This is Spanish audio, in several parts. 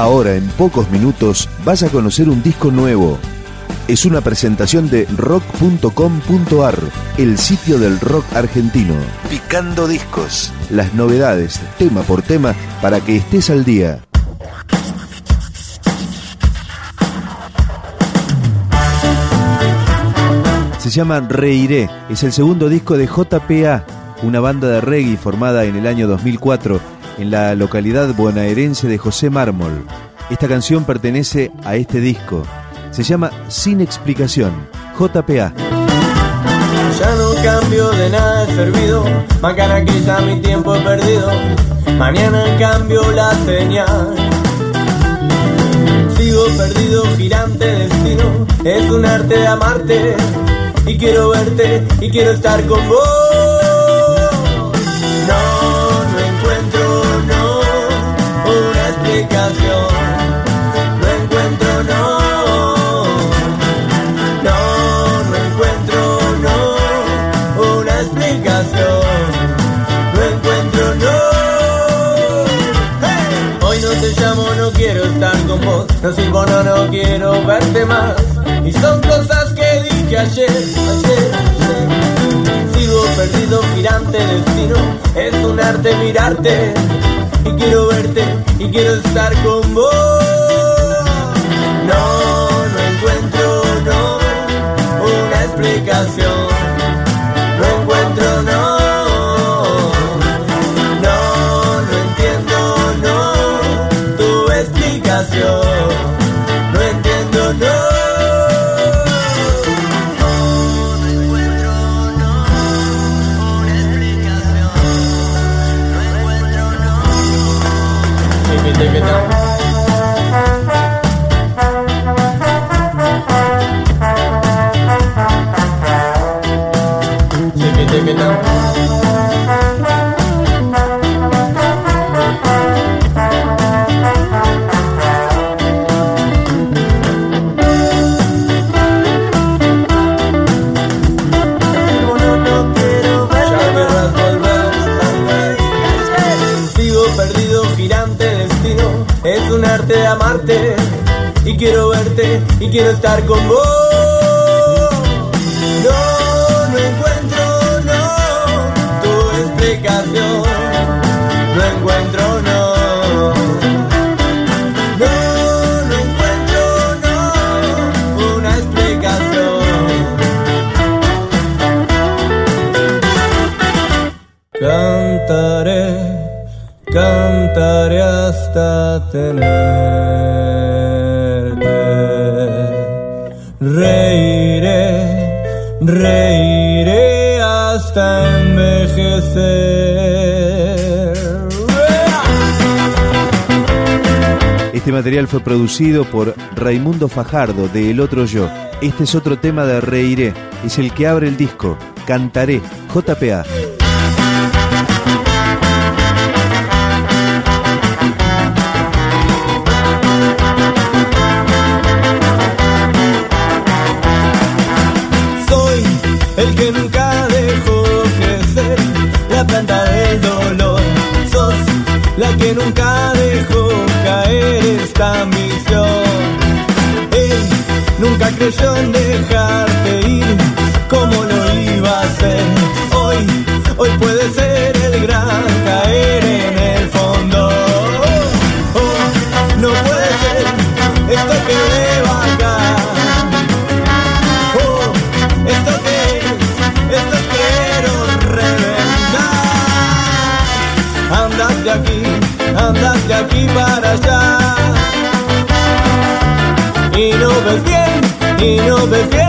Ahora, en pocos minutos, vas a conocer un disco nuevo. Es una presentación de rock.com.ar, el sitio del rock argentino. Picando discos. Las novedades, tema por tema, para que estés al día. Se llama Reiré, es el segundo disco de JPA, una banda de reggae formada en el año 2004 en la localidad bonaerense de José Mármol. Esta canción pertenece a este disco. Se llama Sin Explicación, JPA. Ya no cambio de nada he servido, mañana quita mi tiempo perdido, mañana cambio la señal. Sigo perdido, girante destino, es un arte de amarte, y quiero verte, y quiero estar con vos. No encuentro, no, no, no encuentro, no, una explicación. No encuentro, no. Hoy no te llamo, no quiero estar con vos. No sirvo, no, no quiero verte más. Y son cosas que dije ayer, ayer, ayer. Sigo perdido, girante destino. Es un arte mirarte. Y quiero verte, y quiero estar con vos. No, no encuentro, no, una explicación. No encuentro, no. No, no entiendo, no, tu explicación. Quiero verte, y quiero estar con vos. No, no encuentro, no, tu explicación. No encuentro, no. No, encuentro, no, una explicación. Cantaré, cantaré hasta tenerte. Reiré, reiré hasta envejecer. Este material fue producido por Raimundo Fajardo de El Otro Yo. Este es otro tema de Reiré, es el que abre el disco. Cantaré, JPA. Nunca dejó caer esta misión. Él nunca creyó en dejarte ir como lo iba a hacer. Hoy, hoy puede bien, y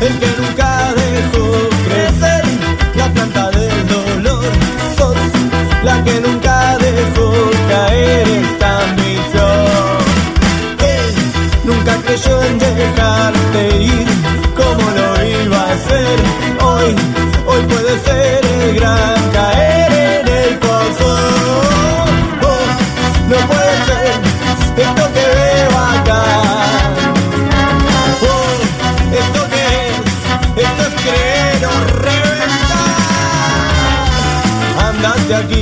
el que nunca dejó crecer la planta del dolor. Sos la que nunca dejó caer esta misión. Él nunca creyó en dejar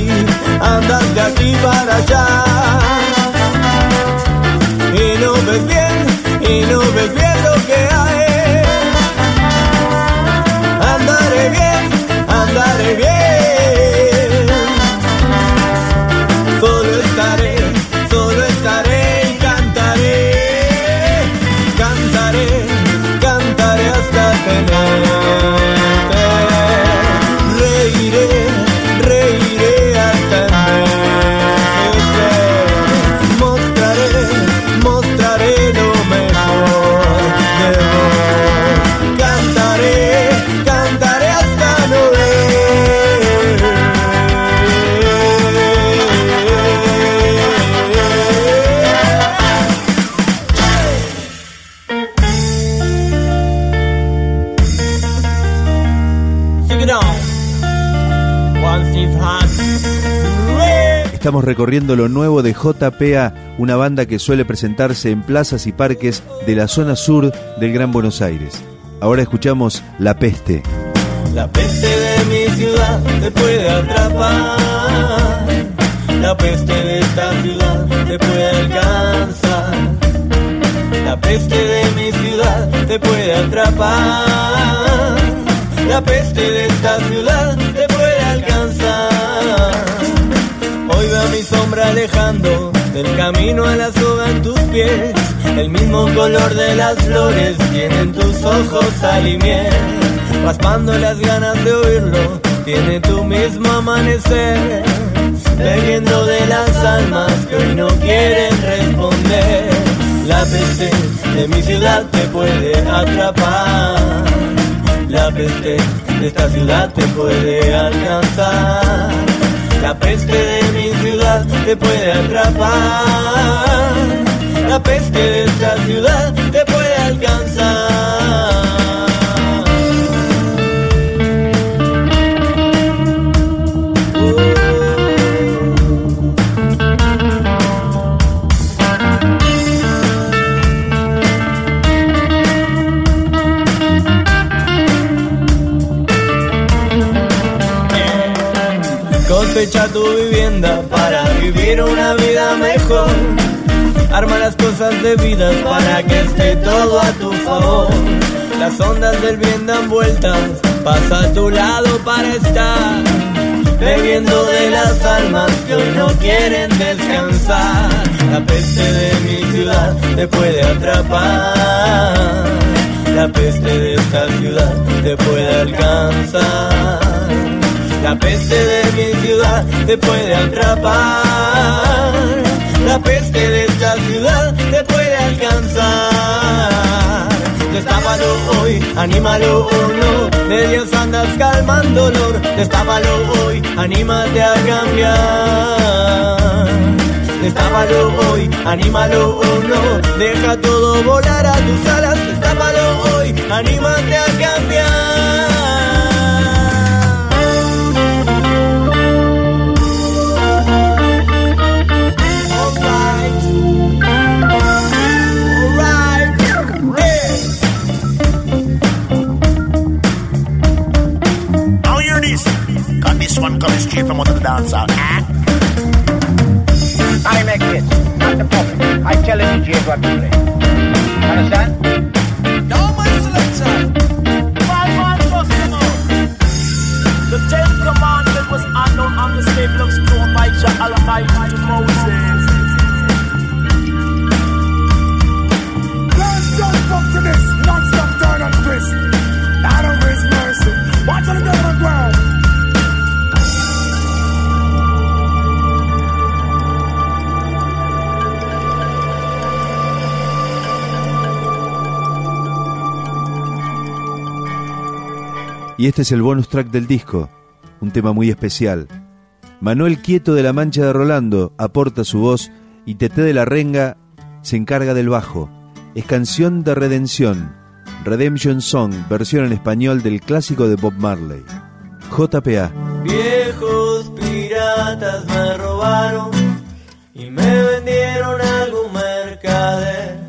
aquí, andas de aquí para allá. Y no ves bien, y no ves bien Recorriendo lo nuevo de JPA, una banda que suele presentarse en plazas y parques de la zona sur del Gran Buenos Aires. Ahora escuchamos La Peste. La peste de mi ciudad te puede atrapar. La peste de esta ciudad te puede alcanzar. La peste de mi ciudad te puede atrapar. La peste de esta ciudad te puede alcanzar. Mi sombra alejando del camino a la soga en tus pies. El mismo color de las flores tienen tus ojos sal y miel. Raspando las ganas de oírlo, tiene tu mismo amanecer. Bebiendo de las almas que hoy no quieren responder. La peste de mi ciudad te puede atrapar. La peste de esta ciudad te puede alcanzar. La peste de mi ciudad te puede atrapar. La peste de esta ciudad te puede alcanzar. Cosecha tu vivienda para vivir una vida mejor. Arma las cosas debidas para que esté todo a tu favor. Las ondas del bien dan vueltas, pasa a tu lado para estar. Bebiendo de las almas que hoy no quieren descansar. La peste de mi ciudad te puede atrapar. La peste de esta ciudad te puede alcanzar. La peste de mi ciudad te puede atrapar. La peste de esta ciudad te puede alcanzar. Destápalo hoy, anímalo o no. De Dios andas calmando dolor. Destápalo hoy, anímate a cambiar. Destápalo hoy, anímalo o no. Deja todo volar a tus alas. Destápalo hoy, anímate a cambiar. Eduardo Andrés. Y este es el bonus track del disco, un tema muy especial. Manuel Quieto de la Mancha de Rolando aporta su voz y Tete de la Renga se encarga del bajo. Es canción de redención, Redemption Song, versión en español del clásico de Bob Marley. JPA. Viejos piratas me robaron y me vendieron algún mercader.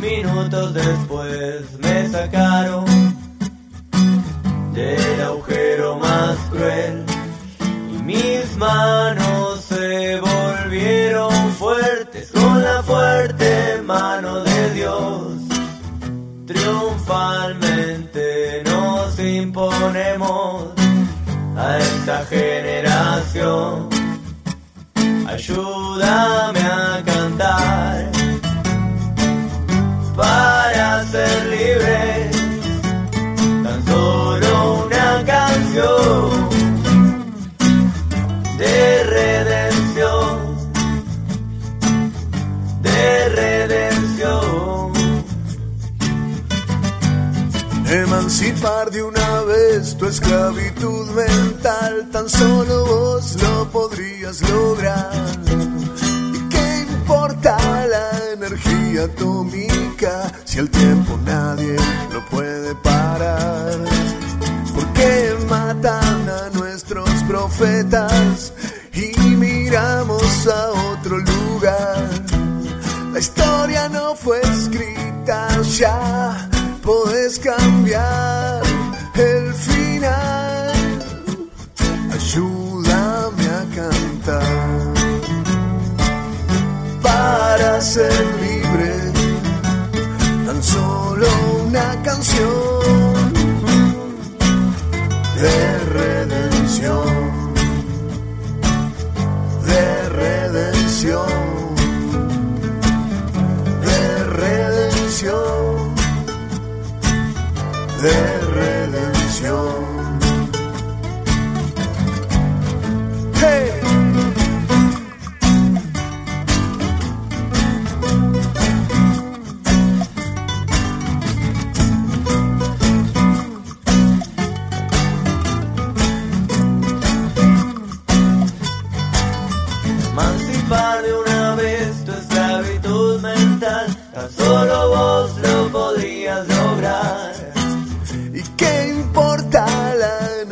Minutos después me sacaron del agujero más cruel y mis manos se volvieron fuertes con la fuerte mano de Dios. Triunfalmente nos imponemos a esta generación. Ayúdame a cantar Emancipar de una vez tu esclavitud mental, tan solo vos lo podrías lograr. ¿Y qué importa la energía atómica si el tiempo nadie lo puede parar? ¿Por qué matan a nuestros profetas y miramos a otro lugar? La historia no fue escrita ya, podés cambiar el final. Ayúdame a cantar para ser libre. Tan solo una canción de redención, de redención de redención, de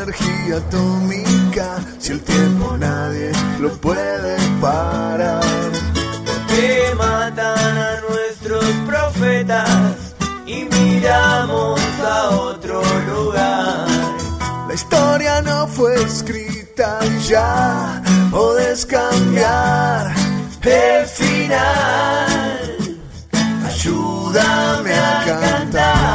energía atómica si el tiempo nadie lo puede parar? Que matan a nuestros profetas y miramos a otro lugar. La historia no fue escrita ya podés cambiar el final. Ayúdame a cantar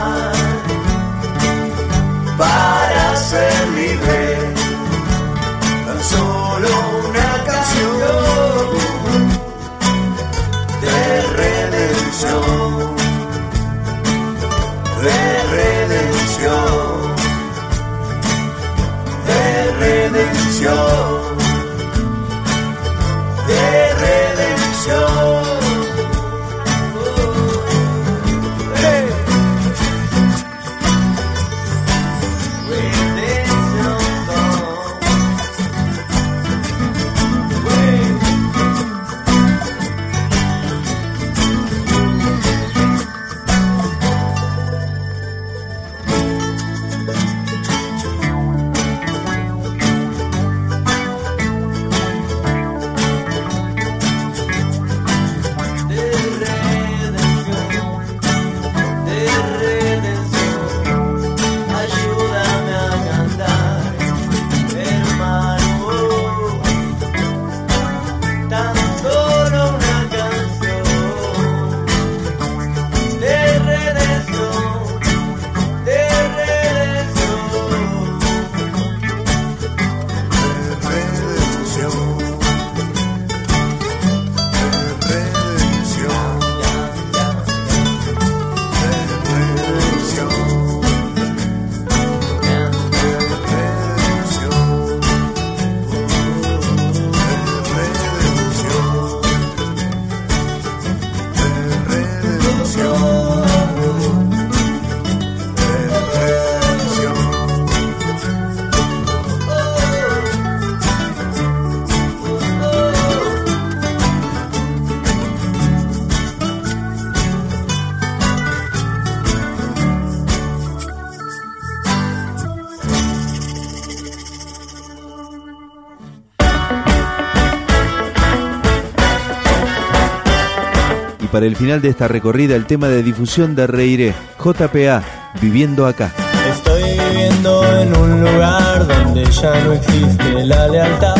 para el final de esta recorrida el tema de difusión de Reiré, JPA, viviendo acá. Estoy viviendo en un lugar donde ya no existe la lealtad.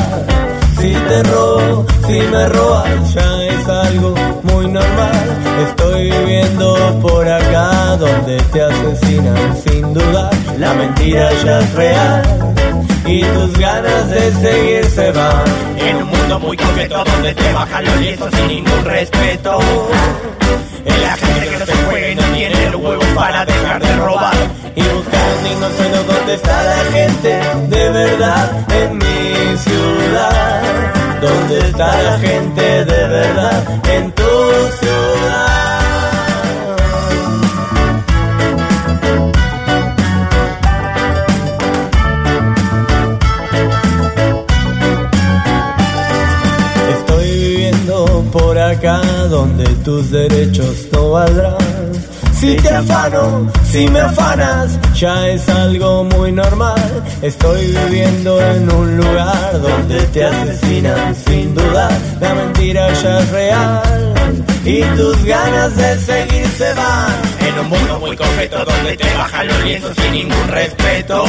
Si te robo, si me robas, ya es algo muy normal. Estoy viviendo por acá donde te asesinan sin dudar. La mentira ya es real y tus ganas de seguir se van. En un mundo muy concreto donde te bajan los lienzos sin ningún respeto. En la gente que no se juega y no tiene los huevos para dejar de robar. y buscar un digno suelo donde está la gente de verdad en mi ciudad. ¿Dónde está la gente de verdad en tu ciudad? Por acá donde tus derechos no valdrán. Si te afano, si me afanas, ya es algo muy normal. Estoy viviendo en un lugar donde te asesinan sin dudar. La mentira ya es real y tus ganas de seguir se van. En un mundo muy concreto donde te bajan los lienzos sin ningún respeto.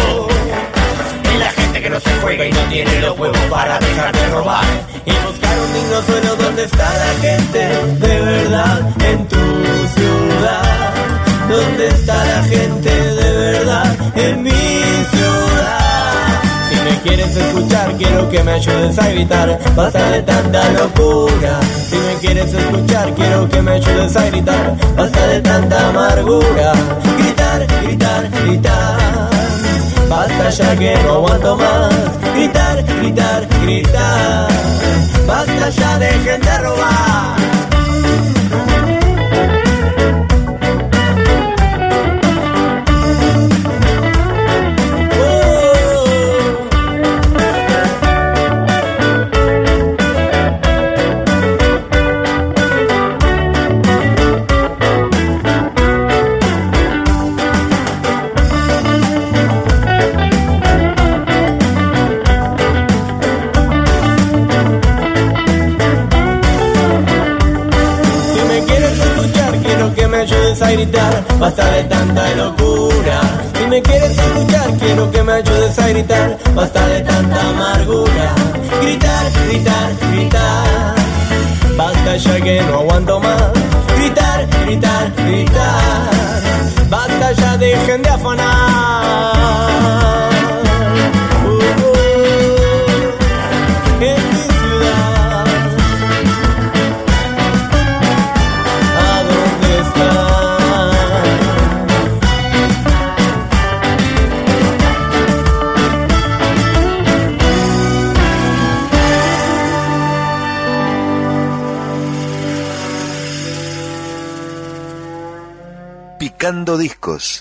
En la gente que no se juega y no tiene los huevos para dejar de robar. y buscar un digno suelo donde está la gente de verdad en tu ciudad. ¿Dónde está la gente de verdad en mi ciudad? Si me quieres escuchar, quiero que me ayudes a gritar. Basta de tanta locura. Si me quieres escuchar, quiero que me ayudes a gritar. Basta de tanta amargura. Gritar, gritar, gritar. Basta ya que no aguanto más. Gritar, gritar, gritar. Basta ya, dejen de robar. Ya, dejen